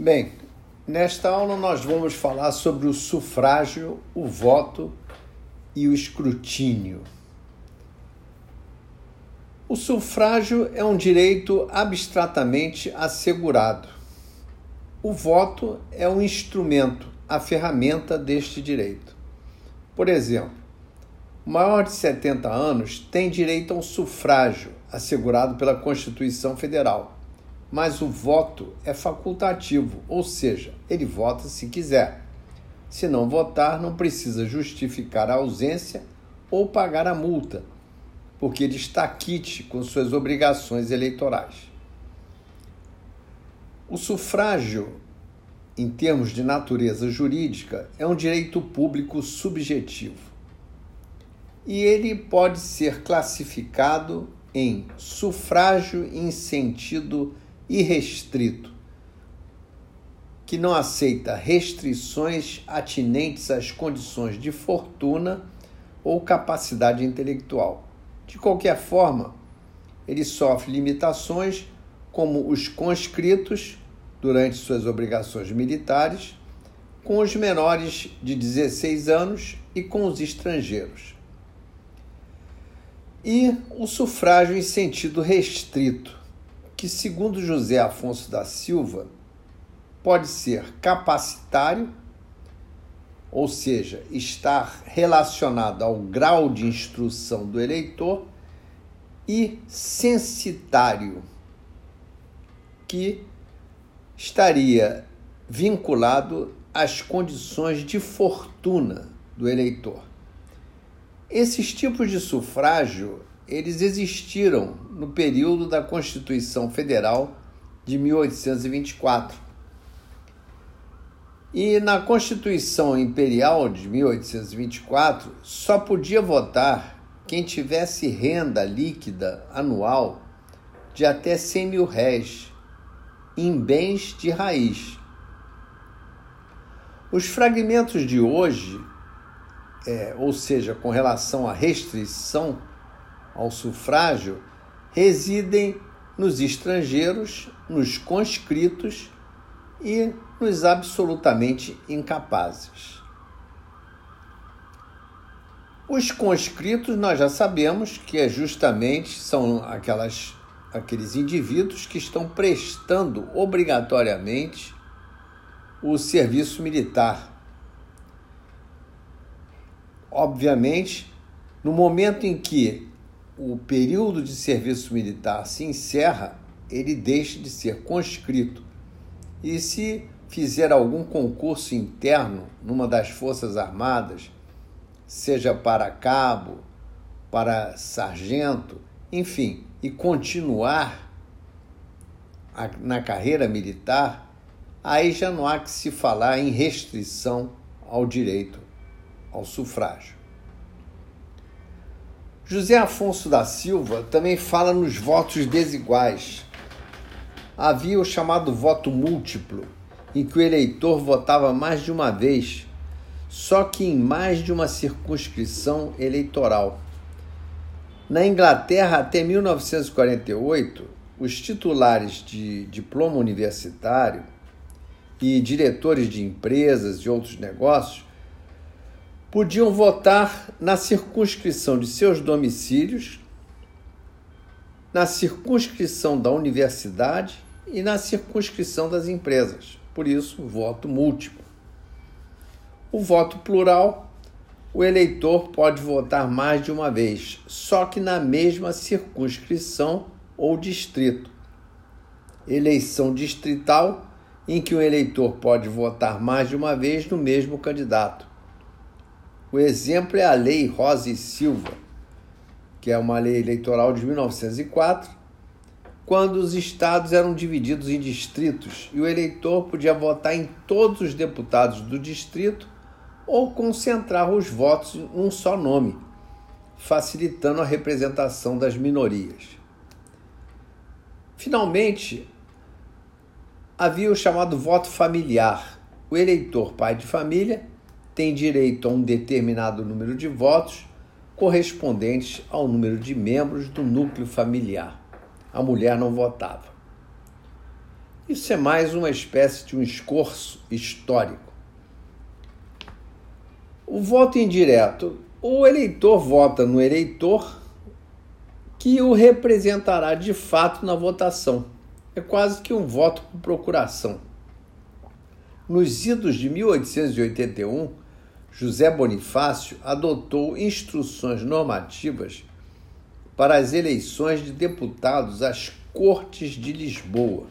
Bem, nesta aula nós vamos falar sobre o sufrágio, o voto e o escrutínio. O sufrágio é um direito abstratamente assegurado. O voto é um instrumento, a ferramenta deste direito. Por exemplo, o maior de 70 anos tem direito ao sufrágio, assegurado pela Constituição Federal. Mas o voto é facultativo, ou seja, ele vota se quiser. Se não votar, não precisa justificar a ausência ou pagar a multa, porque ele está quite com suas obrigações eleitorais. O sufrágio, em termos de natureza jurídica, é um direito público subjetivo. E ele pode ser classificado em sufrágio em sentido irrestrito, que não aceita restrições atinentes às condições de fortuna ou capacidade intelectual. De qualquer forma, ele sofre limitações como os conscritos durante suas obrigações militares, com os menores de 16 anos e com os estrangeiros. E o sufrágio em sentido restrito, que, segundo José Afonso da Silva, pode ser capacitário, ou seja, estar relacionado ao grau de instrução do eleitor, e censitário, que estaria vinculado às condições de fortuna do eleitor. Esses tipos de sufrágio, eles existiram no período da Constituição Federal de 1824. E na Constituição Imperial de 1824, só podia votar quem tivesse renda líquida anual de até 100 mil réis em bens de raiz. Os fragmentos de hoje, é, ou seja, com relação à restrição ao sufrágio, residem nos estrangeiros, nos conscritos e nos absolutamente incapazes. Os conscritos nós já sabemos que é justamente são aquelas aqueles indivíduos que estão prestando obrigatoriamente o serviço militar. Obviamente, no momento em que o período de serviço militar se encerra, ele deixa de ser conscrito. E se fizer algum concurso interno numa das Forças Armadas, seja para cabo, para sargento, enfim, e continuar na carreira militar, aí já não há que se falar em restrição ao direito ao sufrágio. José Afonso da Silva também fala nos votos desiguais. Havia o chamado voto múltiplo, em que o eleitor votava mais de uma vez só que em mais de uma circunscrição eleitoral. Na Inglaterra, até 1948, os titulares de diploma universitário e diretores de empresas e outros negócios podiam votar na circunscrição de seus domicílios, na circunscrição da universidade e na circunscrição das empresas. Por isso, voto múltiplo. O voto plural, o eleitor pode votar mais de uma vez, só que na mesma circunscrição ou distrito. Eleição distrital, em que o eleitor pode votar mais de uma vez no mesmo candidato. O exemplo é a Lei Rosa e Silva, que é uma lei eleitoral de 1904, quando os estados eram divididos em distritos e o eleitor podia votar em todos os deputados do distrito ou concentrar os votos em um só nome, facilitando a representação das minorias. Finalmente, havia o chamado voto familiar. O eleitor pai de família tem direito a um determinado número de votos correspondentes ao número de membros do núcleo familiar. A mulher não votava. Isso é mais uma espécie de um escorço histórico. O voto indireto. O eleitor vota no eleitor que o representará de fato na votação. É quase que um voto por procuração. Nos idos de 1881, José Bonifácio adotou instruções normativas para as eleições de deputados às Cortes de Lisboa.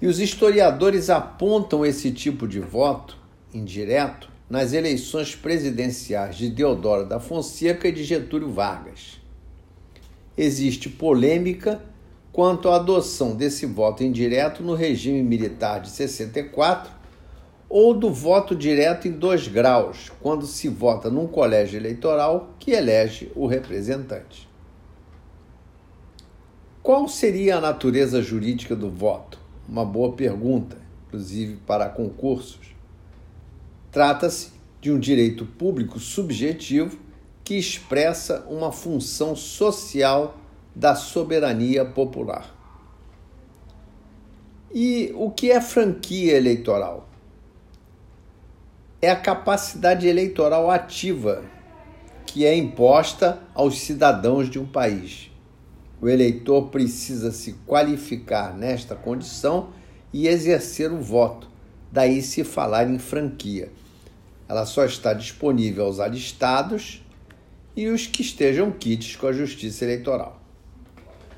E os historiadores apontam esse tipo de voto indireto nas eleições presidenciais de Deodoro da Fonseca e de Getúlio Vargas. Existe polêmica quanto à adoção desse voto indireto no regime militar de 64 ou do voto direto em dois graus, quando se vota num colégio eleitoral que elege o representante. Qual seria a natureza jurídica do voto? Uma boa pergunta, inclusive para concursos. Trata-se de um direito público subjetivo que expressa uma função social da soberania popular. E o que é franquia eleitoral? É a capacidade eleitoral ativa que é imposta aos cidadãos de um país. O eleitor precisa se qualificar nesta condição e exercer o voto, daí se falar em franquia. Ela só está disponível aos alistados e os que estejam quites com a Justiça Eleitoral.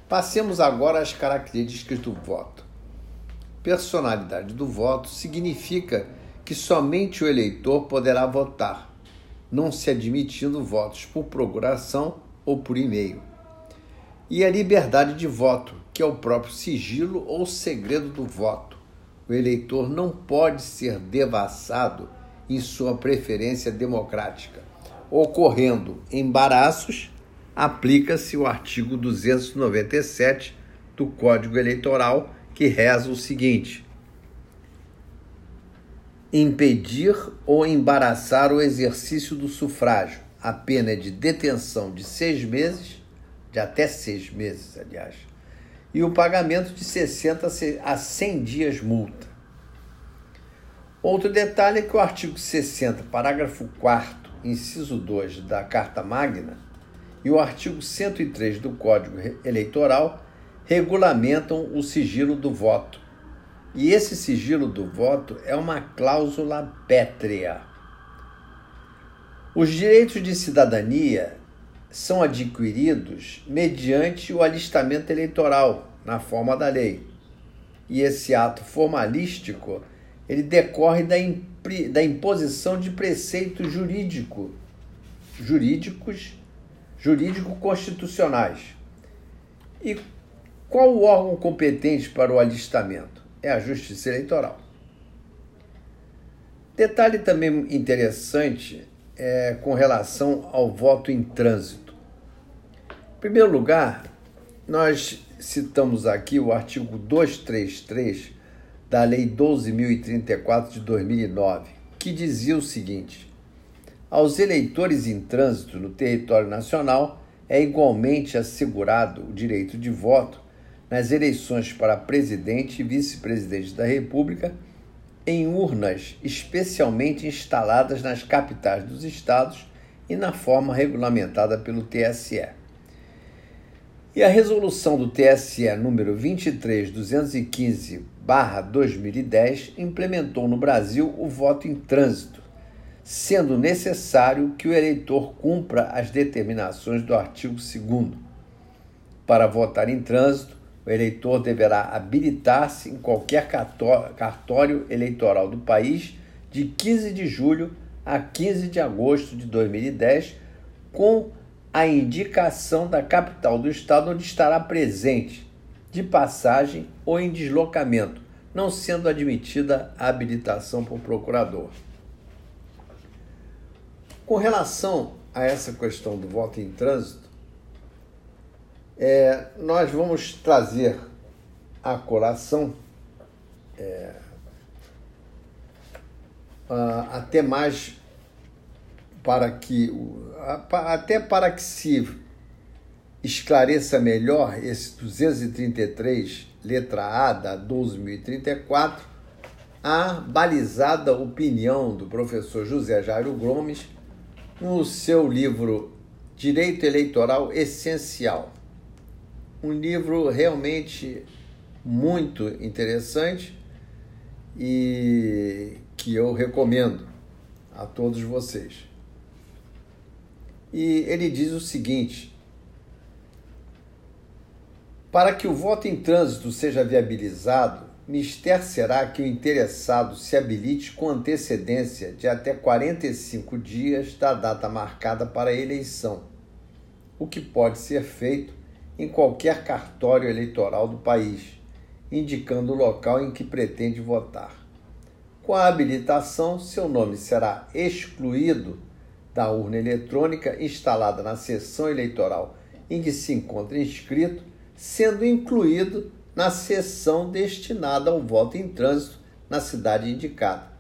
Passemos agora às características do voto. Personalidade do voto significa que somente o eleitor poderá votar, não se admitindo votos por procuração ou por e-mail. E a liberdade de voto, que é o próprio sigilo ou segredo do voto. O eleitor não pode ser devassado em sua preferência democrática. Ocorrendo embaraços, aplica-se o artigo 297 do Código Eleitoral, que reza o seguinte: impedir ou embaraçar o exercício do sufrágio. A pena é de detenção de seis meses, de até seis meses, aliás, e o pagamento de 60 a 100 dias multa. Outro detalhe é que o artigo 60, parágrafo 4, inciso 2 da Carta Magna e o artigo 103 do Código Eleitoral regulamentam o sigilo do voto e esse sigilo do voto é uma cláusula pétrea. Os direitos de cidadania são adquiridos mediante o alistamento eleitoral, na forma da lei. E esse ato formalístico, ele decorre da, da imposição de preceitos jurídico, jurídicos, jurídico-constitucionais. E qual o órgão competente para o alistamento? É a Justiça Eleitoral. Detalhe também interessante é com relação ao voto em trânsito. Em primeiro lugar, nós citamos aqui o artigo 233 da Lei 12.034 de 2009, que dizia o seguinte: aos eleitores em trânsito no território nacional é igualmente assegurado o direito de voto nas eleições para presidente e vice-presidente da República em urnas especialmente instaladas nas capitais dos estados e na forma regulamentada pelo TSE. E a resolução do TSE número 23215/2010 implementou no Brasil o voto em trânsito, sendo necessário que o eleitor cumpra as determinações do artigo 2 Para votar em trânsito, o eleitor deverá habilitar-se em qualquer cartório eleitoral do país de 15 de julho a 15 de agosto de 2010, com a indicação da capital do estado onde estará presente, de passagem ou em deslocamento, não sendo admitida a habilitação por procurador. Com relação a essa questão do voto em trânsito, é, nós vamos trazer a colação é, até mais para que até para que se esclareça melhor esse 233 letra A da 12.034, a balizada opinião do professor José Jairo Gomes no seu livro Direito Eleitoral Essencial. Um livro realmente muito interessante e que eu recomendo a todos vocês. E ele diz o seguinte: Para que o voto em trânsito seja viabilizado, mister será que o interessado se habilite com antecedência de até 45 dias da data marcada para a eleição, o que pode ser feito em qualquer cartório eleitoral do país, indicando o local em que pretende votar. Com a habilitação, seu nome será excluído da urna eletrônica instalada na sessão eleitoral em que se encontra inscrito, sendo incluído na sessão destinada ao voto em trânsito na cidade indicada.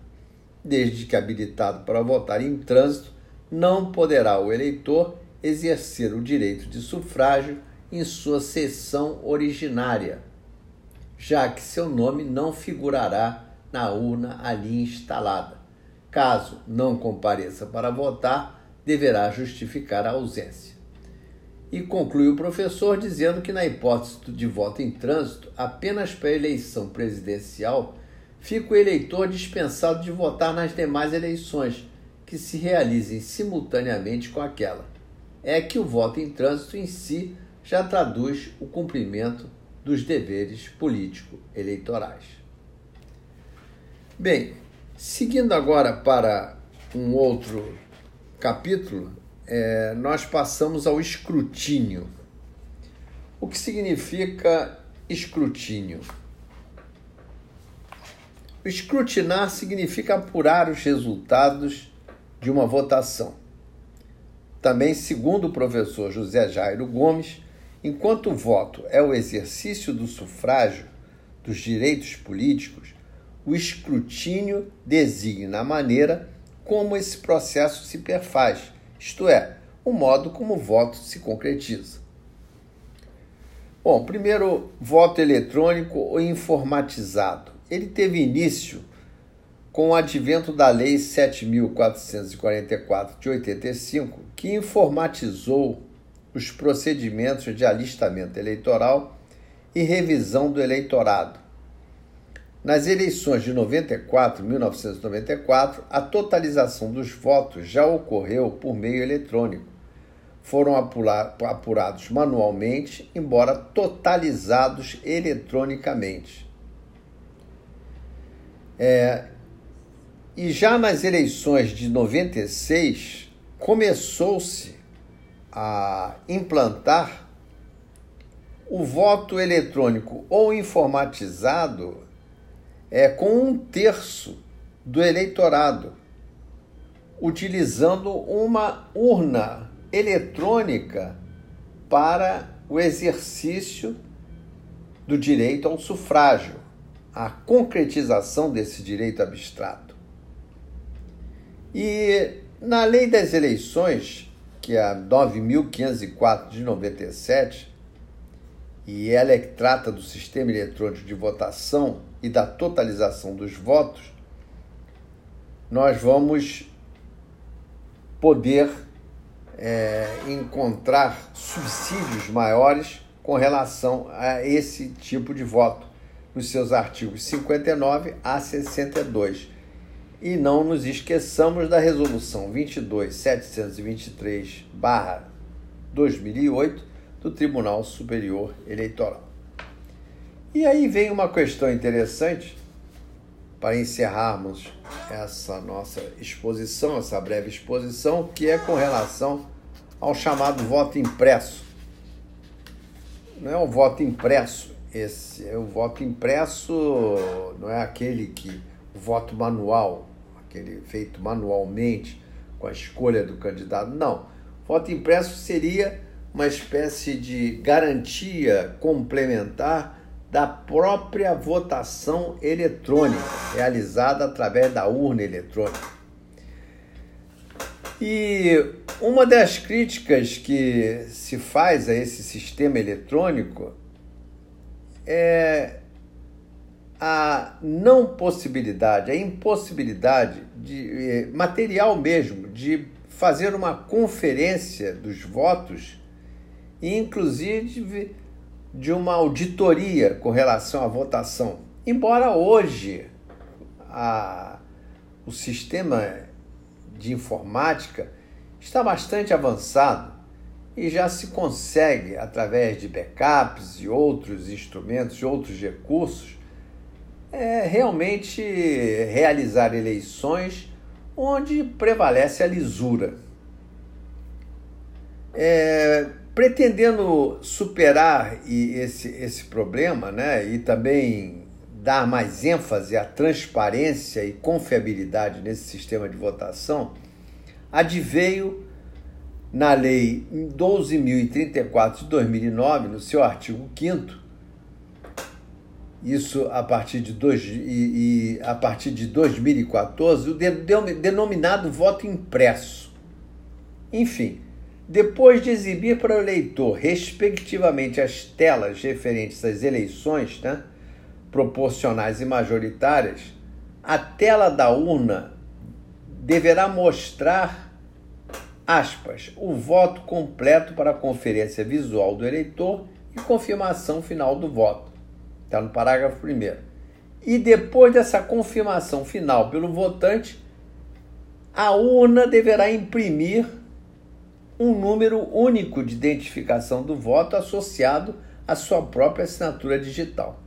Desde que habilitado para votar em trânsito, não poderá o eleitor exercer o direito de sufrágio em sua sessão originária, já que seu nome não figurará na urna ali instalada. Caso não compareça para votar, deverá justificar a ausência. E conclui o professor dizendo que, na hipótese de voto em trânsito, apenas para a eleição presidencial, fica o eleitor dispensado de votar nas demais eleições, que se realizem simultaneamente com aquela. É que o voto em trânsito em si já traduz o cumprimento dos deveres político-eleitorais. Bem, seguindo agora para um outro capítulo, é, nós passamos ao escrutínio. O que significa escrutínio? Escrutinar significa apurar os resultados de uma votação. Também, segundo o professor José Jairo Gomes, enquanto o voto é o exercício do sufrágio dos direitos políticos, o escrutínio designa a maneira como esse processo se perfaz isto é, o modo como o voto se concretiza. Bom, primeiro, voto eletrônico ou informatizado. Ele teve início com o advento da Lei 7.444 de 85, que informatizou os procedimentos de alistamento eleitoral e revisão do eleitorado, nas eleições de 94, 1994, a totalização dos votos já ocorreu por meio eletrônico. Foram apurados manualmente, embora totalizados eletronicamente. É, e já nas eleições de 96, começou-se a implantar o voto eletrônico ou informatizado é, com um terço do eleitorado, utilizando uma urna eletrônica para o exercício do direito ao sufrágio, a concretização desse direito abstrato. E na Lei das Eleições, que é a 9.504 de 97, e ela é que trata do sistema eletrônico de votação e da totalização dos votos, nós vamos poder é, encontrar subsídios maiores com relação a esse tipo de voto, nos seus artigos 59 a 62. E não nos esqueçamos da resolução 22.723/2008 do Tribunal Superior Eleitoral. E aí vem uma questão interessante para encerrarmos essa nossa exposição, essa breve exposição, que é com relação ao chamado voto impresso. Não é o voto impresso, esse é o voto impresso, não é aquele que o voto manual, aquele feito manualmente com a escolha do candidato, não. Voto impresso seria uma espécie de garantia complementar da própria votação eletrônica, realizada através da urna eletrônica. E uma das críticas que se faz a esse sistema eletrônico é a não possibilidade, a impossibilidade de é, material mesmo de fazer uma conferência dos votos e inclusive de uma auditoria com relação à votação. Embora hoje a, o sistema de informática está bastante avançado e já se consegue, através de backups e outros instrumentos, outros recursos, é, realmente realizar eleições onde prevalece a lisura. É, pretendendo superar esse, esse problema né, e também dar mais ênfase à transparência e confiabilidade nesse sistema de votação, adveio na Lei 12.034 de 2009, no seu artigo 5 isso a partir de, dois, e, e, a partir de 2014, o denominado voto impresso. Enfim, depois de exibir para o eleitor, respectivamente, as telas referentes às eleições né, proporcionais e majoritárias, a tela da urna deverá mostrar, aspas, o voto completo para a conferência visual do eleitor e confirmação final do voto. Está no parágrafo primeiro. E depois dessa confirmação final pelo votante, a urna deverá imprimir um número único de identificação do voto associado à sua própria assinatura digital.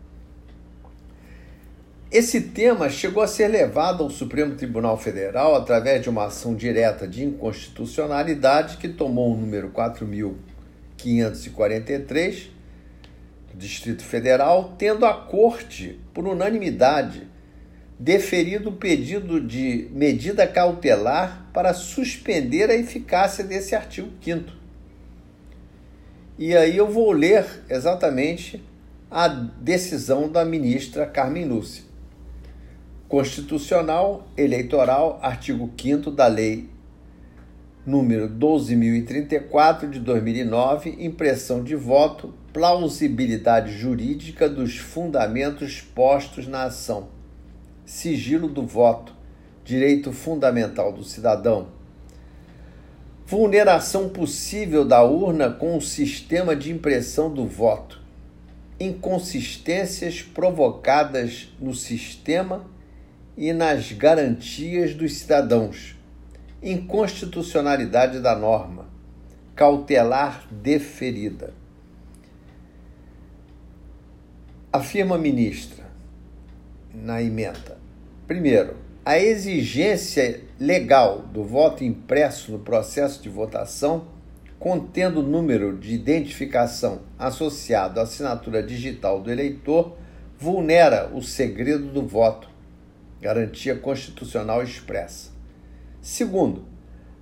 Esse tema chegou a ser levado ao Supremo Tribunal Federal através de uma ação direta de inconstitucionalidade que tomou o número 4543 do Distrito Federal, tendo a Corte, por unanimidade, deferido o pedido de medida cautelar para suspender a eficácia desse artigo 5 E aí eu vou ler exatamente a decisão da ministra Carmen Lúcia. Constitucional Eleitoral, artigo 5 da Lei número 12.034 de 2009, impressão de voto, plausibilidade jurídica dos fundamentos postos na ação sigilo do voto, direito fundamental do cidadão. Vulneração possível da urna com o sistema de impressão do voto. Inconsistências provocadas no sistema e nas garantias dos cidadãos. Inconstitucionalidade da norma. Cautelar deferida. Afirma a ministra na emenda Primeiro, a exigência legal do voto impresso no processo de votação, contendo o número de identificação associado à assinatura digital do eleitor, vulnera o segredo do voto, garantia constitucional expressa. Segundo,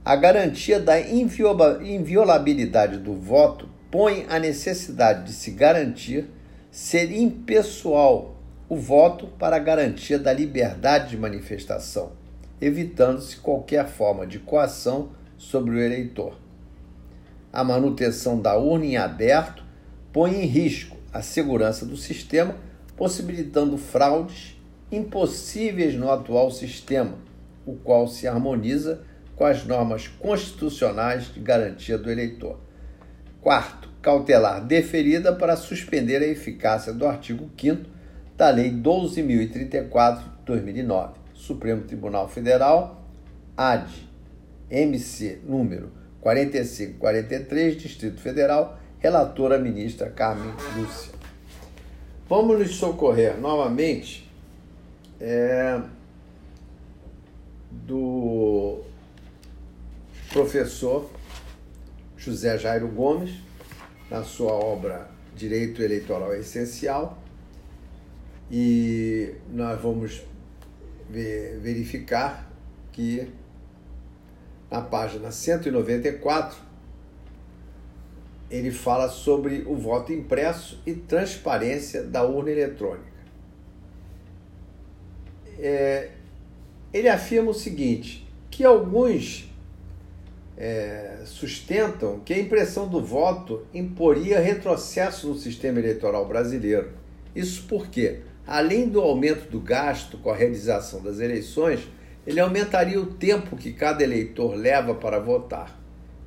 a garantia da inviolabilidade do voto põe a necessidade de se garantir ser impessoal o voto para garantia da liberdade de manifestação, evitando-se qualquer forma de coação sobre o eleitor. A manutenção da urna em aberto põe em risco a segurança do sistema, possibilitando fraudes impossíveis no atual sistema, o qual se harmoniza com as normas constitucionais de garantia do eleitor. Quarto, cautelar deferida para suspender a eficácia do artigo 5 da Lei 12.034 de 2009. Supremo Tribunal Federal, AD, MC número 4543, Distrito Federal, relatora ministra Carmen Lúcia. Vamos nos socorrer novamente é, do professor José Jairo Gomes, na sua obra Direito Eleitoral Essencial, e nós vamos ver, verificar que na página 194 ele fala sobre o voto impresso e transparência da urna eletrônica. É, ele afirma o seguinte: que alguns é, sustentam que a impressão do voto imporia retrocesso no sistema eleitoral brasileiro Isso porque, além do aumento do gasto com a realização das eleições, ele aumentaria o tempo que cada eleitor leva para votar.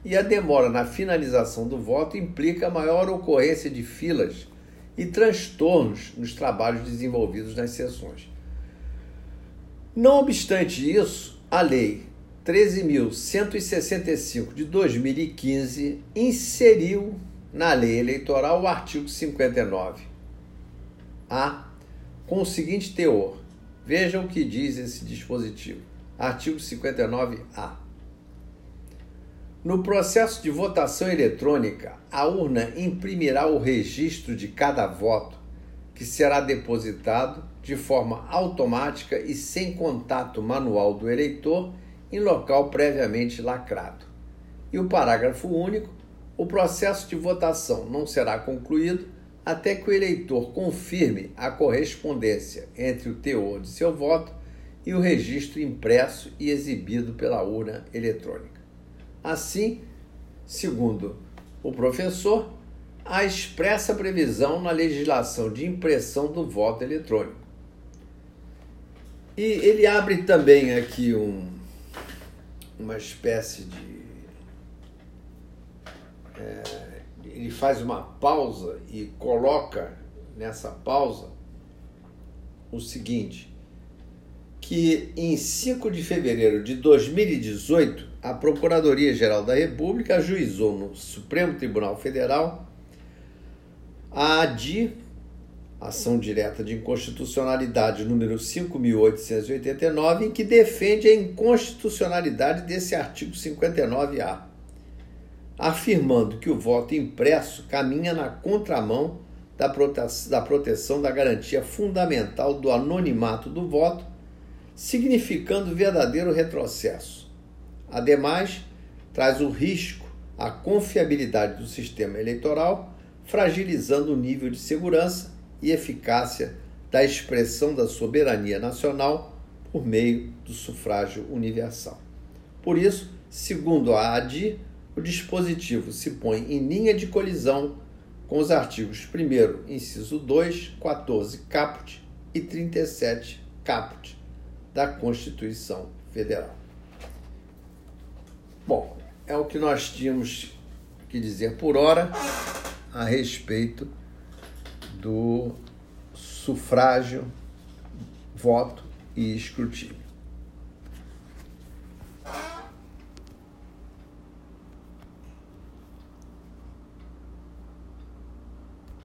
E a demora na finalização do voto implica maior ocorrência de filas e transtornos nos trabalhos desenvolvidos nas sessões. Não obstante isso, a Lei 13.165 de 2015 inseriu na lei eleitoral o artigo 59A com o seguinte teor. Vejam o que diz esse dispositivo. Artigo 59A. No processo de votação eletrônica, a urna imprimirá o registro de cada voto, que será depositado de forma automática e sem contato manual do eleitor em local previamente lacrado. E o parágrafo único: o processo de votação não será concluído até que o eleitor confirme a correspondência entre o teor de seu voto e o registro impresso e exibido pela urna eletrônica. Assim, segundo o professor, há expressa previsão na legislação de impressão do voto eletrônico. E ele abre também aqui um, uma espécie de. É, ele faz uma pausa e coloca nessa pausa o seguinte: que em 5 de fevereiro de 2018, a Procuradoria-Geral da República ajuizou no Supremo Tribunal Federal a ADI ação direta de inconstitucionalidade número 5.889, em que defende a inconstitucionalidade desse artigo 59A, afirmando que o voto impresso caminha na contramão da proteção da garantia fundamental do anonimato do voto, significando verdadeiro retrocesso. Ademais, traz o risco à confiabilidade do sistema eleitoral, fragilizando o nível de segurança e eficácia da expressão da soberania nacional por meio do sufrágio universal. Por isso, segundo a ADI, o dispositivo se põe em linha de colisão com os artigos 1 inciso 2, 14 caput e 37 caput da Constituição Federal. Bom, é o que nós tínhamos que dizer por hora a respeito do sufrágio, voto e escrutínio.